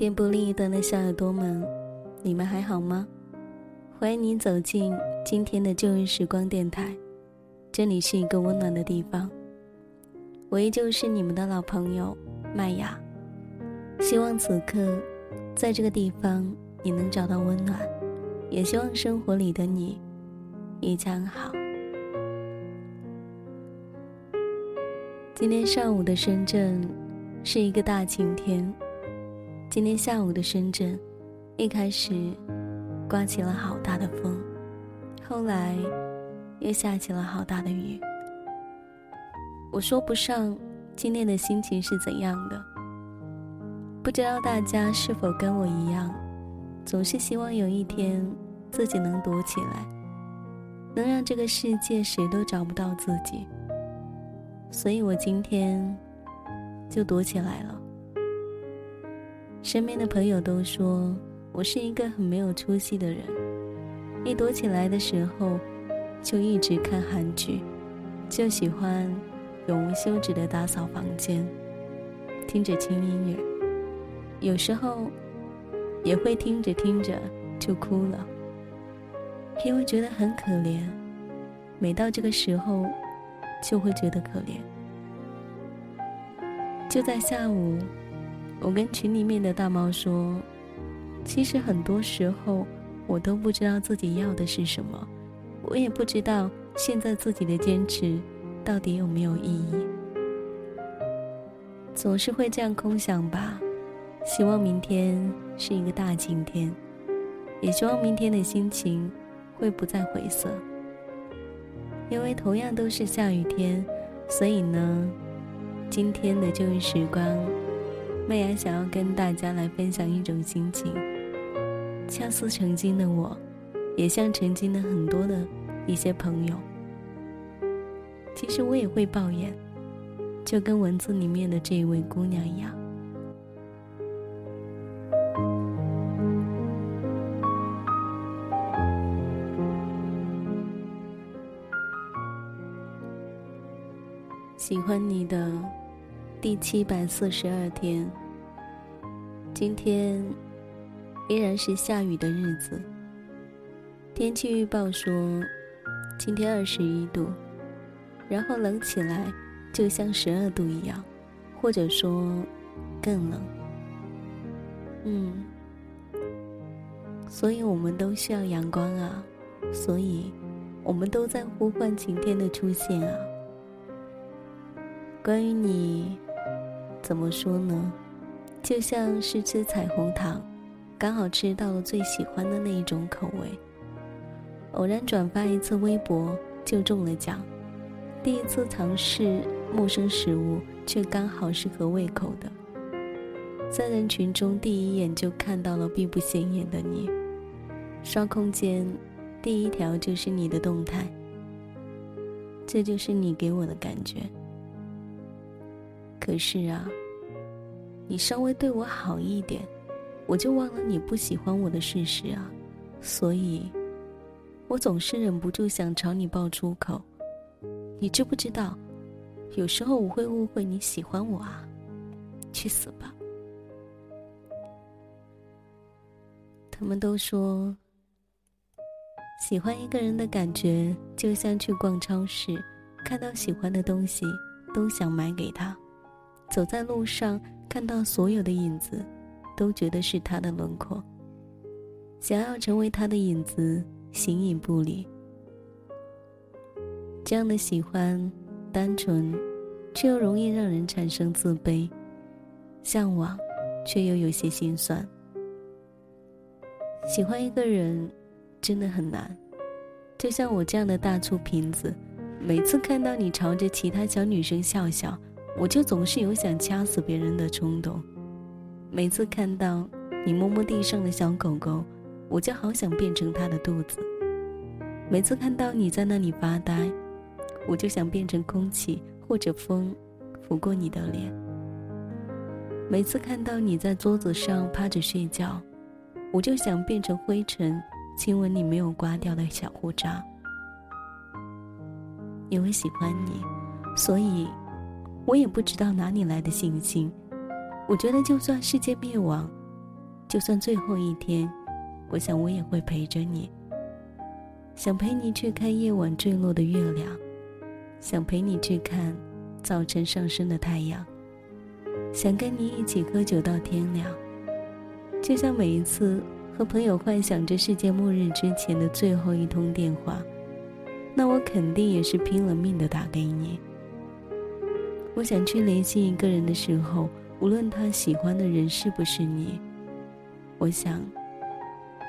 电波另一端的小耳朵们，你们还好吗？欢迎您走进今天的旧日时光电台，这里是一个温暖的地方。我依旧是你们的老朋友麦雅，希望此刻在这个地方你能找到温暖，也希望生活里的你一切好。今天上午的深圳。是一个大晴天。今天下午的深圳，一开始刮起了好大的风，后来又下起了好大的雨。我说不上今天的心情是怎样的。不知道大家是否跟我一样，总是希望有一天自己能躲起来，能让这个世界谁都找不到自己。所以我今天。就躲起来了。身边的朋友都说我是一个很没有出息的人，一躲起来的时候，就一直看韩剧，就喜欢永无休止的打扫房间，听着轻音乐，有时候也会听着听着就哭了，因为觉得很可怜。每到这个时候，就会觉得可怜。就在下午，我跟群里面的大猫说：“其实很多时候，我都不知道自己要的是什么，我也不知道现在自己的坚持到底有没有意义。总是会这样空想吧。希望明天是一个大晴天，也希望明天的心情会不再灰色。因为同样都是下雨天，所以呢。”今天的旧日时光，麦芽想要跟大家来分享一种心情。恰似曾经的我，也像曾经的很多的一些朋友。其实我也会抱怨，就跟文字里面的这一位姑娘一样。喜欢你的。第七百四十二天，今天依然是下雨的日子。天气预报说今天二十一度，然后冷起来就像十二度一样，或者说更冷。嗯，所以我们都需要阳光啊，所以我们都在呼唤晴天的出现啊。关于你。怎么说呢？就像是吃彩虹糖，刚好吃到了最喜欢的那一种口味。偶然转发一次微博就中了奖，第一次尝试陌生食物却刚好是合胃口的。在人群中第一眼就看到了并不显眼的你，刷空间，第一条就是你的动态。这就是你给我的感觉。可是啊。你稍微对我好一点，我就忘了你不喜欢我的事实啊！所以，我总是忍不住想朝你爆粗口。你知不知道，有时候我会误会你喜欢我啊！去死吧！他们都说，喜欢一个人的感觉就像去逛超市，看到喜欢的东西都想买给他，走在路上。看到所有的影子，都觉得是他的轮廓。想要成为他的影子，形影不离。这样的喜欢，单纯，却又容易让人产生自卑；向往，却又有些心酸。喜欢一个人，真的很难。就像我这样的大粗瓶子，每次看到你朝着其他小女生笑笑。我就总是有想掐死别人的冲动，每次看到你摸摸地上的小狗狗，我就好想变成它的肚子；每次看到你在那里发呆，我就想变成空气或者风，拂过你的脸；每次看到你在桌子上趴着睡觉，我就想变成灰尘，亲吻你没有刮掉的小胡渣。因为喜欢你，所以。我也不知道哪里来的信心，我觉得就算世界灭亡，就算最后一天，我想我也会陪着你。想陪你去看夜晚坠落的月亮，想陪你去看早晨上升的太阳，想跟你一起喝酒到天亮。就像每一次和朋友幻想着世界末日之前的最后一通电话，那我肯定也是拼了命的打给你。我想去联系一个人的时候，无论他喜欢的人是不是你，我想，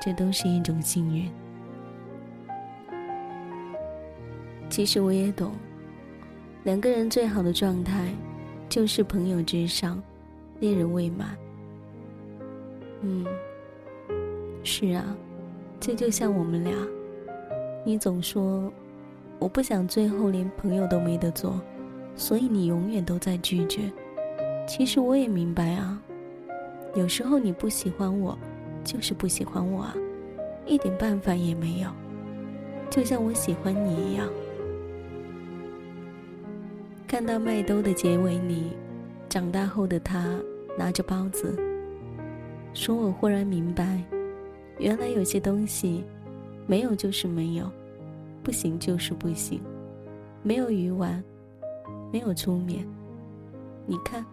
这都是一种幸运。其实我也懂，两个人最好的状态，就是朋友之上，恋人未满。嗯，是啊，这就像我们俩，你总说我不想最后连朋友都没得做，所以你永远都在拒绝。其实我也明白啊，有时候你不喜欢我，就是不喜欢我啊，一点办法也没有，就像我喜欢你一样。看到麦兜的结尾里，长大后的他拿着包子，说：“我忽然明白，原来有些东西，没有就是没有，不行就是不行，没有鱼丸，没有出面。你看，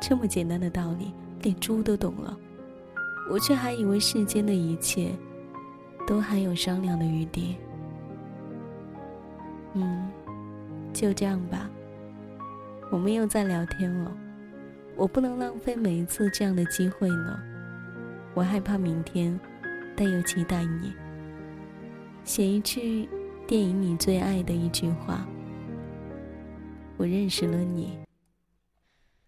这么简单的道理，连猪都懂了，我却还以为世间的一切，都还有商量的余地。嗯，就这样吧。”我们又在聊天了，我不能浪费每一次这样的机会呢。我害怕明天，但又期待你。写一句电影里最爱的一句话：我认识了你，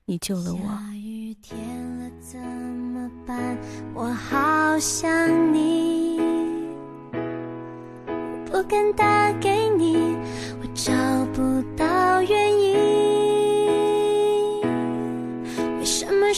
你救了我。下雨天了怎么办？我好想你，不敢打给你，我找不到原因。失眠的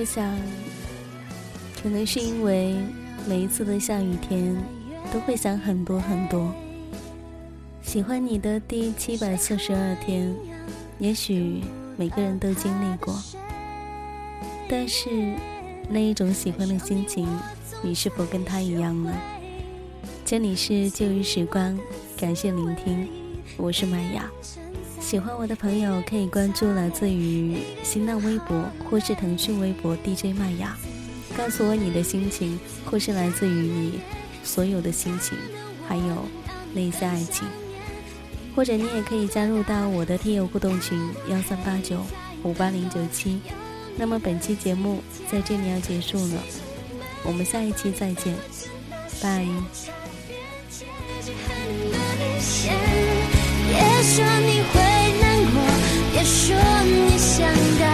我想，可能是因为每一次的下雨天，都会想很多很多。喜欢你的第七百四十二天，也许每个人都经历过。但是，那一种喜欢的心情，你是否跟他一样呢？这里是旧日时光，感谢聆听，我是麦雅。喜欢我的朋友可以关注来自于新浪微博或是腾讯微博 DJ 麦雅，告诉我你的心情，或是来自于你所有的心情，还有那些爱情，或者你也可以加入到我的听友互动群幺三八九五八零九七。那么本期节目在这里要结束了，我们下一期再见，拜。别说你会别说你想当。